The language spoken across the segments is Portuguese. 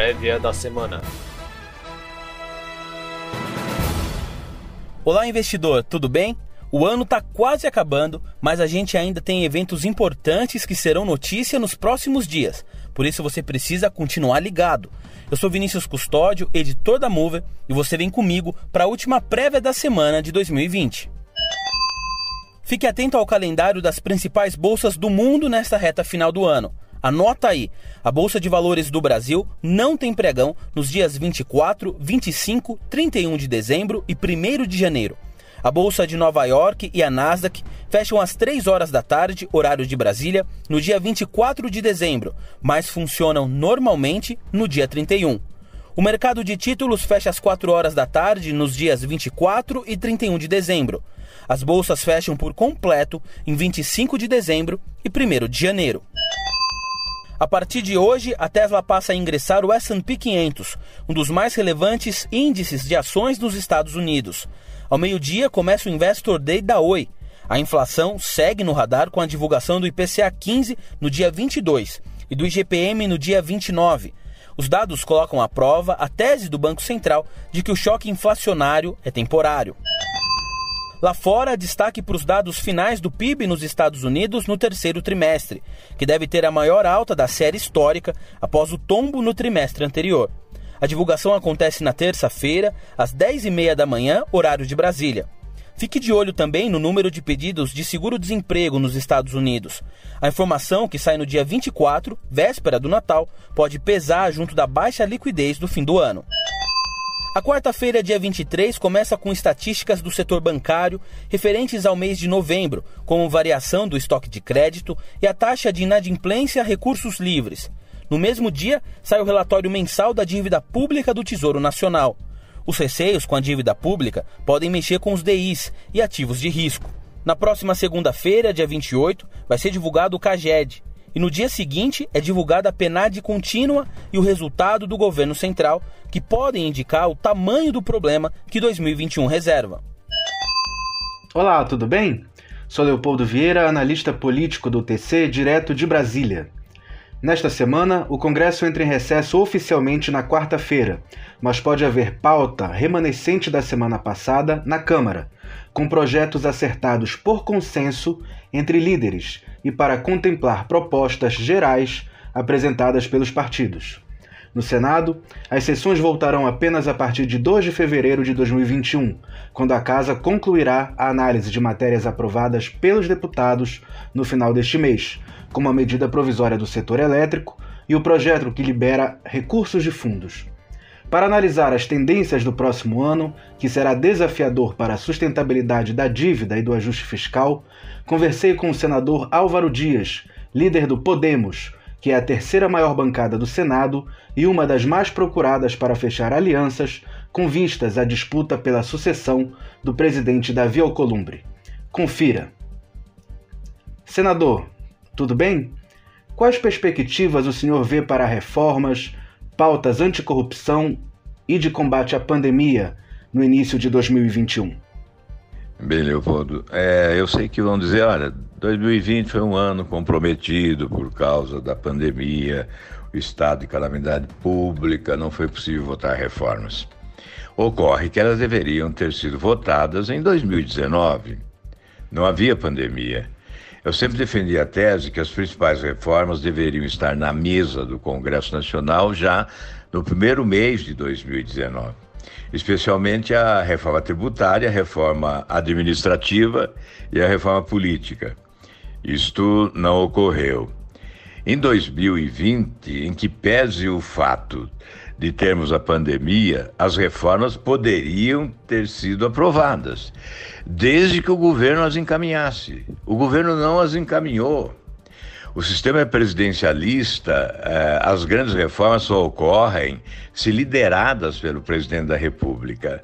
prévia da semana. Olá, investidor, tudo bem? O ano está quase acabando, mas a gente ainda tem eventos importantes que serão notícia nos próximos dias. Por isso você precisa continuar ligado. Eu sou Vinícius Custódio, editor da Mover, e você vem comigo para a última prévia da semana de 2020. Fique atento ao calendário das principais bolsas do mundo nesta reta final do ano. Anota aí: a Bolsa de Valores do Brasil não tem pregão nos dias 24, 25, 31 de dezembro e 1 de janeiro. A Bolsa de Nova York e a Nasdaq fecham às 3 horas da tarde, horário de Brasília, no dia 24 de dezembro, mas funcionam normalmente no dia 31. O mercado de títulos fecha às 4 horas da tarde nos dias 24 e 31 de dezembro. As bolsas fecham por completo em 25 de dezembro e 1 de janeiro. A partir de hoje, a Tesla passa a ingressar o S&P 500, um dos mais relevantes índices de ações dos Estados Unidos. Ao meio-dia começa o Investor Day da Oi. A inflação segue no radar com a divulgação do IPCA 15 no dia 22 e do IGPM no dia 29. Os dados colocam à prova a tese do Banco Central de que o choque inflacionário é temporário. Lá fora, destaque para os dados finais do PIB nos Estados Unidos no terceiro trimestre, que deve ter a maior alta da série histórica após o tombo no trimestre anterior. A divulgação acontece na terça-feira, às 10h30 da manhã, horário de Brasília. Fique de olho também no número de pedidos de seguro-desemprego nos Estados Unidos. A informação, que sai no dia 24, véspera do Natal, pode pesar junto da baixa liquidez do fim do ano. A quarta-feira, dia 23, começa com estatísticas do setor bancário referentes ao mês de novembro, como variação do estoque de crédito e a taxa de inadimplência a recursos livres. No mesmo dia, sai o relatório mensal da dívida pública do Tesouro Nacional. Os receios com a dívida pública podem mexer com os DIs e ativos de risco. Na próxima segunda-feira, dia 28, vai ser divulgado o CAGED. E no dia seguinte é divulgada a PNAD contínua e o resultado do governo central, que podem indicar o tamanho do problema que 2021 reserva. Olá, tudo bem? Sou Leopoldo Vieira, analista político do TC, direto de Brasília. Nesta semana, o Congresso entra em recesso oficialmente na quarta-feira, mas pode haver pauta remanescente da semana passada na Câmara, com projetos acertados por consenso entre líderes e para contemplar propostas gerais apresentadas pelos partidos. No Senado, as sessões voltarão apenas a partir de 2 de fevereiro de 2021, quando a Casa concluirá a análise de matérias aprovadas pelos deputados no final deste mês, como a medida provisória do setor elétrico e o projeto que libera recursos de fundos. Para analisar as tendências do próximo ano, que será desafiador para a sustentabilidade da dívida e do ajuste fiscal, conversei com o senador Álvaro Dias, líder do Podemos, que é a terceira maior bancada do Senado e uma das mais procuradas para fechar alianças com vistas à disputa pela sucessão do presidente Davi Alcolumbre. Confira. Senador, tudo bem? Quais perspectivas o senhor vê para reformas, pautas anticorrupção e de combate à pandemia no início de 2021? Bem, Leopoldo, é, eu sei que vão dizer, olha, 2020 foi um ano comprometido por causa da pandemia, o estado de calamidade pública, não foi possível votar reformas. Ocorre que elas deveriam ter sido votadas em 2019. Não havia pandemia. Eu sempre defendi a tese que as principais reformas deveriam estar na mesa do Congresso Nacional já no primeiro mês de 2019 especialmente a reforma tributária, a reforma administrativa e a reforma política. Isto não ocorreu. Em 2020, em que pese o fato de termos a pandemia, as reformas poderiam ter sido aprovadas, desde que o governo as encaminhasse. O governo não as encaminhou. O sistema é presidencialista, eh, as grandes reformas só ocorrem se lideradas pelo presidente da República.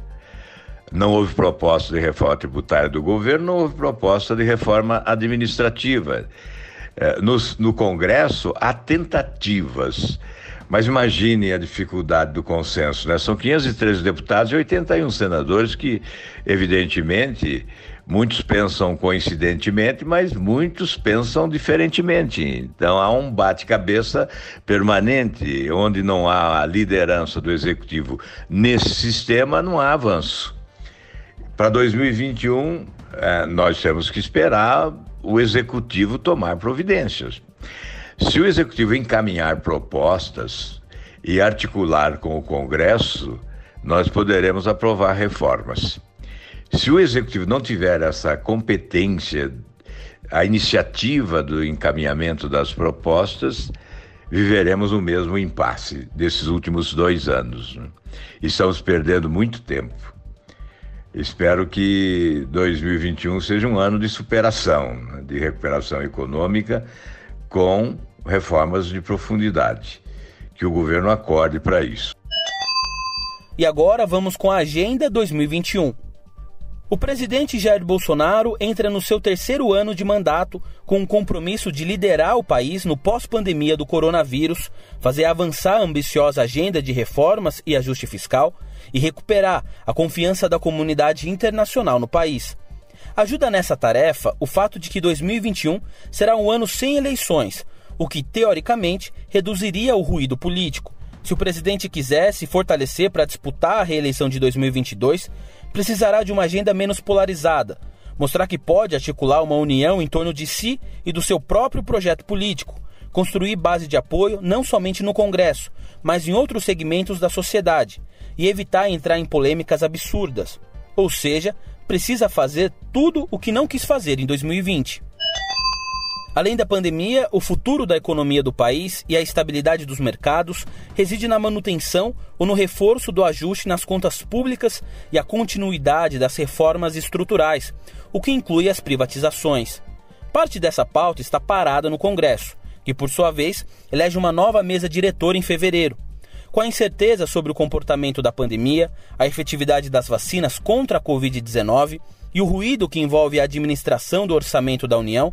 Não houve proposta de reforma tributária do governo, não houve proposta de reforma administrativa. Eh, no, no Congresso, há tentativas. Mas imagine a dificuldade do consenso, né? São 513 deputados e 81 senadores que, evidentemente, Muitos pensam coincidentemente, mas muitos pensam diferentemente. Então há um bate-cabeça permanente, onde não há a liderança do executivo nesse sistema, não há avanço. Para 2021, é, nós temos que esperar o executivo tomar providências. Se o executivo encaminhar propostas e articular com o Congresso, nós poderemos aprovar reformas. Se o executivo não tiver essa competência, a iniciativa do encaminhamento das propostas, viveremos o mesmo impasse desses últimos dois anos. Né? Estamos perdendo muito tempo. Espero que 2021 seja um ano de superação, né? de recuperação econômica, com reformas de profundidade. Que o governo acorde para isso. E agora vamos com a Agenda 2021. O presidente Jair Bolsonaro entra no seu terceiro ano de mandato com o compromisso de liderar o país no pós-pandemia do coronavírus, fazer avançar a ambiciosa agenda de reformas e ajuste fiscal e recuperar a confiança da comunidade internacional no país. Ajuda nessa tarefa o fato de que 2021 será um ano sem eleições, o que, teoricamente, reduziria o ruído político. Se o presidente quiser se fortalecer para disputar a reeleição de 2022, precisará de uma agenda menos polarizada, mostrar que pode articular uma união em torno de si e do seu próprio projeto político, construir base de apoio não somente no Congresso, mas em outros segmentos da sociedade e evitar entrar em polêmicas absurdas. Ou seja, precisa fazer tudo o que não quis fazer em 2020. Além da pandemia, o futuro da economia do país e a estabilidade dos mercados reside na manutenção ou no reforço do ajuste nas contas públicas e a continuidade das reformas estruturais, o que inclui as privatizações. Parte dessa pauta está parada no Congresso, que, por sua vez, elege uma nova mesa diretora em fevereiro. Com a incerteza sobre o comportamento da pandemia, a efetividade das vacinas contra a Covid-19 e o ruído que envolve a administração do orçamento da União,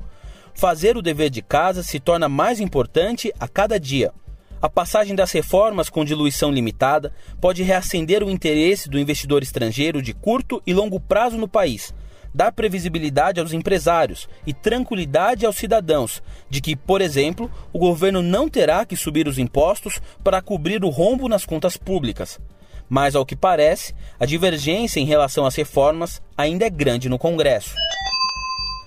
fazer o dever de casa se torna mais importante a cada dia. A passagem das reformas com diluição limitada pode reacender o interesse do investidor estrangeiro de curto e longo prazo no país, dar previsibilidade aos empresários e tranquilidade aos cidadãos de que, por exemplo, o governo não terá que subir os impostos para cobrir o rombo nas contas públicas. Mas, ao que parece, a divergência em relação às reformas ainda é grande no Congresso.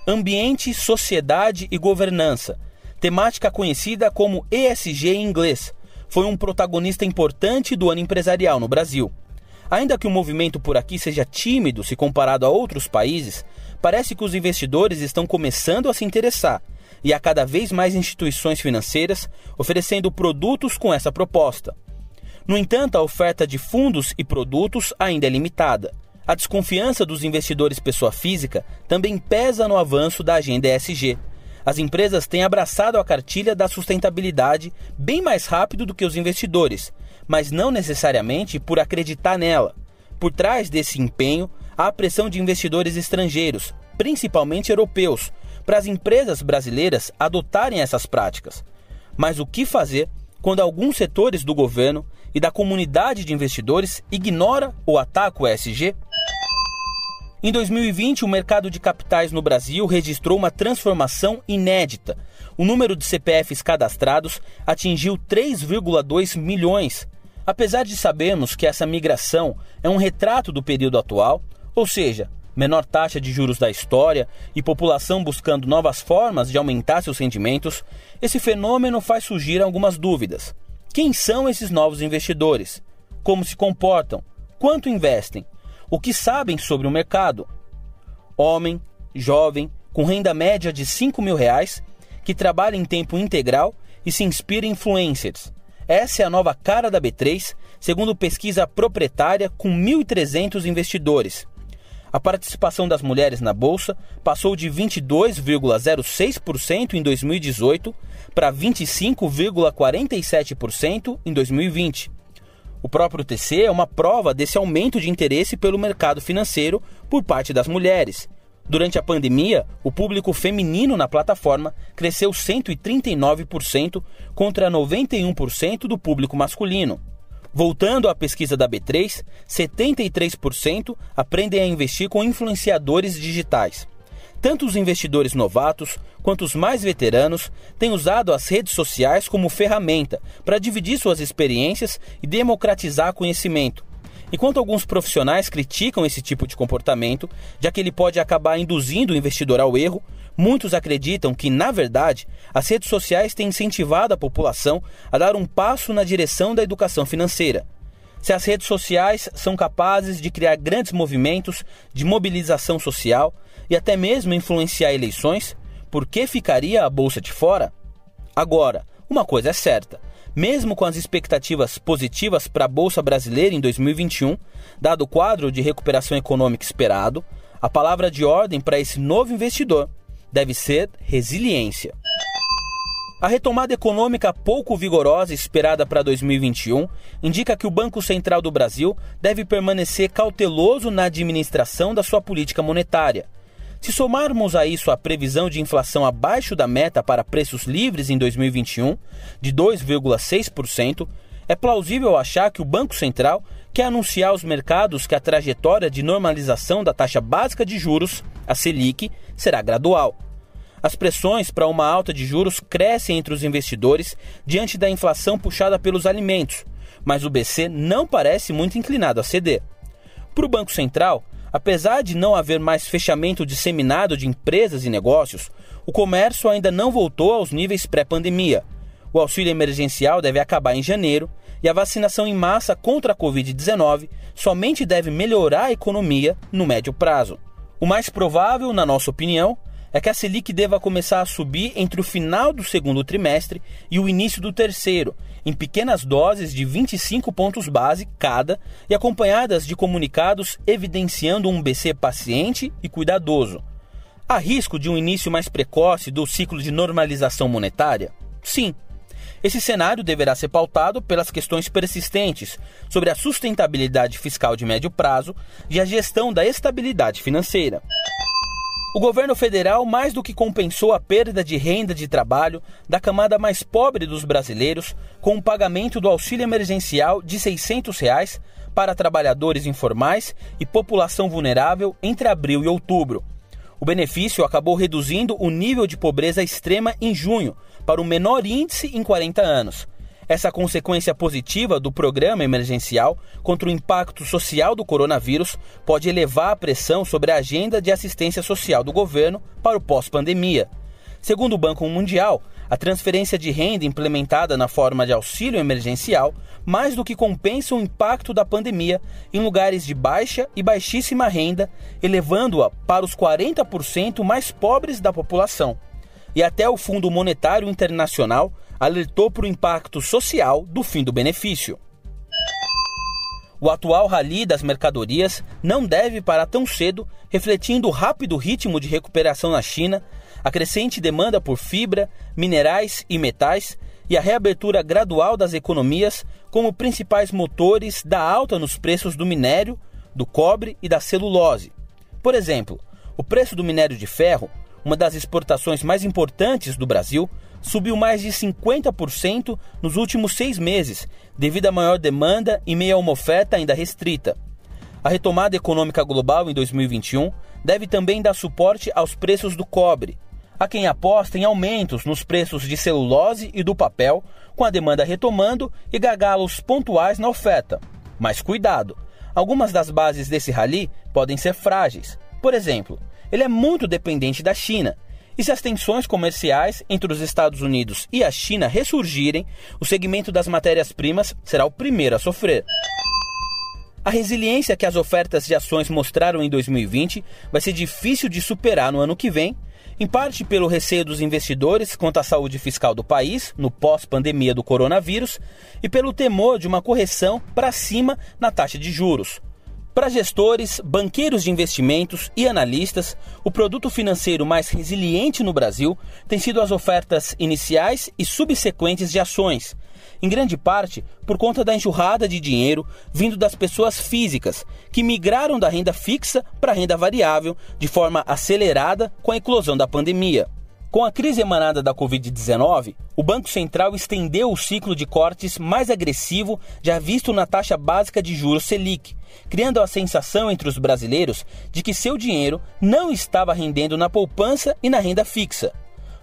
Ambiente, Sociedade e Governança, temática conhecida como ESG em inglês, foi um protagonista importante do ano empresarial no Brasil. Ainda que o movimento por aqui seja tímido se comparado a outros países, parece que os investidores estão começando a se interessar e há cada vez mais instituições financeiras oferecendo produtos com essa proposta. No entanto, a oferta de fundos e produtos ainda é limitada. A desconfiança dos investidores pessoa física também pesa no avanço da agenda ESG. As empresas têm abraçado a cartilha da sustentabilidade bem mais rápido do que os investidores, mas não necessariamente por acreditar nela. Por trás desse empenho, há a pressão de investidores estrangeiros, principalmente europeus, para as empresas brasileiras adotarem essas práticas. Mas o que fazer quando alguns setores do governo e da comunidade de investidores ignora ou ataca o ESG? Em 2020, o mercado de capitais no Brasil registrou uma transformação inédita. O número de CPFs cadastrados atingiu 3,2 milhões. Apesar de sabermos que essa migração é um retrato do período atual, ou seja, menor taxa de juros da história e população buscando novas formas de aumentar seus rendimentos, esse fenômeno faz surgir algumas dúvidas. Quem são esses novos investidores? Como se comportam? Quanto investem? O que sabem sobre o mercado. Homem, jovem, com renda média de 5 mil reais, que trabalha em tempo integral e se inspira em influencers. Essa é a nova cara da B3, segundo pesquisa proprietária com 1.300 investidores. A participação das mulheres na bolsa passou de 22,06% em 2018 para 25,47% em 2020. O próprio TC é uma prova desse aumento de interesse pelo mercado financeiro por parte das mulheres. Durante a pandemia, o público feminino na plataforma cresceu 139% contra 91% do público masculino. Voltando à pesquisa da B3, 73% aprendem a investir com influenciadores digitais. Tanto os investidores novatos quanto os mais veteranos têm usado as redes sociais como ferramenta para dividir suas experiências e democratizar conhecimento. Enquanto alguns profissionais criticam esse tipo de comportamento, já que ele pode acabar induzindo o investidor ao erro, muitos acreditam que, na verdade, as redes sociais têm incentivado a população a dar um passo na direção da educação financeira. Se as redes sociais são capazes de criar grandes movimentos de mobilização social e até mesmo influenciar eleições, por que ficaria a bolsa de fora? Agora, uma coisa é certa: mesmo com as expectativas positivas para a bolsa brasileira em 2021, dado o quadro de recuperação econômica esperado, a palavra de ordem para esse novo investidor deve ser resiliência. A retomada econômica pouco vigorosa esperada para 2021 indica que o Banco Central do Brasil deve permanecer cauteloso na administração da sua política monetária. Se somarmos a isso a previsão de inflação abaixo da meta para preços livres em 2021, de 2,6%, é plausível achar que o Banco Central quer anunciar aos mercados que a trajetória de normalização da taxa básica de juros, a Selic, será gradual. As pressões para uma alta de juros crescem entre os investidores diante da inflação puxada pelos alimentos, mas o BC não parece muito inclinado a ceder. Para o Banco Central, apesar de não haver mais fechamento disseminado de empresas e negócios, o comércio ainda não voltou aos níveis pré-pandemia. O auxílio emergencial deve acabar em janeiro e a vacinação em massa contra a Covid-19 somente deve melhorar a economia no médio prazo. O mais provável, na nossa opinião, é que a Selic deva começar a subir entre o final do segundo trimestre e o início do terceiro, em pequenas doses de 25 pontos base cada e acompanhadas de comunicados evidenciando um BC paciente e cuidadoso. Há risco de um início mais precoce do ciclo de normalização monetária? Sim. Esse cenário deverá ser pautado pelas questões persistentes sobre a sustentabilidade fiscal de médio prazo e a gestão da estabilidade financeira. O governo federal mais do que compensou a perda de renda de trabalho da camada mais pobre dos brasileiros com o pagamento do auxílio emergencial de 600 reais para trabalhadores informais e população vulnerável entre abril e outubro. O benefício acabou reduzindo o nível de pobreza extrema em junho para o menor índice em 40 anos essa consequência positiva do programa emergencial contra o impacto social do coronavírus pode elevar a pressão sobre a agenda de assistência social do governo para o pós-pandemia. Segundo o Banco Mundial, a transferência de renda implementada na forma de auxílio emergencial mais do que compensa o impacto da pandemia em lugares de baixa e baixíssima renda, elevando-a para os 40% mais pobres da população. E até o Fundo Monetário Internacional alertou para o impacto social do fim do benefício. O atual rally das mercadorias não deve parar tão cedo, refletindo o rápido ritmo de recuperação na China, a crescente demanda por fibra, minerais e metais e a reabertura gradual das economias como principais motores da alta nos preços do minério, do cobre e da celulose. Por exemplo, o preço do minério de ferro, uma das exportações mais importantes do Brasil, subiu mais de 50% nos últimos seis meses, devido à maior demanda e meio a uma oferta ainda restrita. A retomada econômica global em 2021 deve também dar suporte aos preços do cobre. Há quem aposta em aumentos nos preços de celulose e do papel, com a demanda retomando e gargalos pontuais na oferta. Mas cuidado! Algumas das bases desse rally podem ser frágeis. Por exemplo, ele é muito dependente da China, e se as tensões comerciais entre os Estados Unidos e a China ressurgirem, o segmento das matérias-primas será o primeiro a sofrer. A resiliência que as ofertas de ações mostraram em 2020 vai ser difícil de superar no ano que vem, em parte pelo receio dos investidores quanto à saúde fiscal do país no pós-pandemia do coronavírus e pelo temor de uma correção para cima na taxa de juros. Para gestores, banqueiros de investimentos e analistas, o produto financeiro mais resiliente no Brasil tem sido as ofertas iniciais e subsequentes de ações, em grande parte por conta da enxurrada de dinheiro vindo das pessoas físicas, que migraram da renda fixa para a renda variável de forma acelerada com a eclosão da pandemia. Com a crise emanada da Covid-19, o Banco Central estendeu o ciclo de cortes mais agressivo já visto na taxa básica de juros Selic, criando a sensação entre os brasileiros de que seu dinheiro não estava rendendo na poupança e na renda fixa.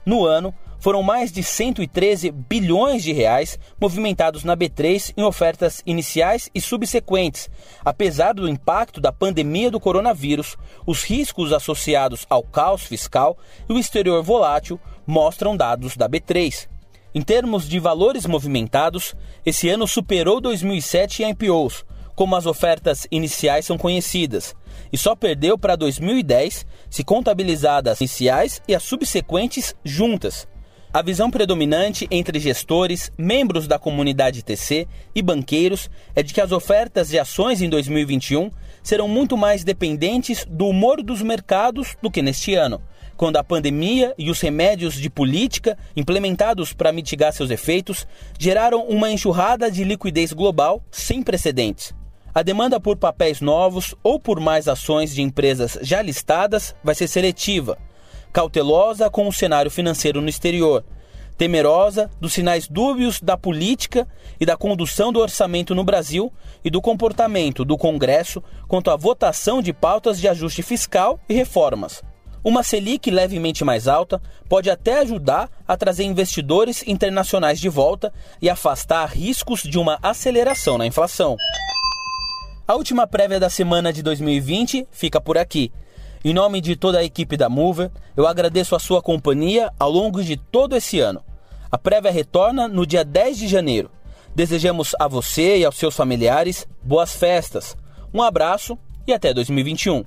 No ano, foram mais de 113 bilhões de reais movimentados na B3 em ofertas iniciais e subsequentes. Apesar do impacto da pandemia do coronavírus, os riscos associados ao caos fiscal e o exterior volátil mostram dados da B3. Em termos de valores movimentados, esse ano superou 2007 em IPOs, como as ofertas iniciais são conhecidas, e só perdeu para 2010 se contabilizadas as iniciais e as subsequentes juntas. A visão predominante entre gestores, membros da comunidade TC e banqueiros é de que as ofertas de ações em 2021 serão muito mais dependentes do humor dos mercados do que neste ano, quando a pandemia e os remédios de política implementados para mitigar seus efeitos geraram uma enxurrada de liquidez global sem precedentes. A demanda por papéis novos ou por mais ações de empresas já listadas vai ser seletiva cautelosa com o cenário financeiro no exterior, temerosa dos sinais dúbios da política e da condução do orçamento no Brasil e do comportamento do Congresso quanto à votação de pautas de ajuste fiscal e reformas. Uma Selic levemente mais alta pode até ajudar a trazer investidores internacionais de volta e afastar riscos de uma aceleração na inflação. A última prévia da semana de 2020 fica por aqui. Em nome de toda a equipe da Mover, eu agradeço a sua companhia ao longo de todo esse ano. A prévia retorna no dia 10 de janeiro. Desejamos a você e aos seus familiares boas festas. Um abraço e até 2021.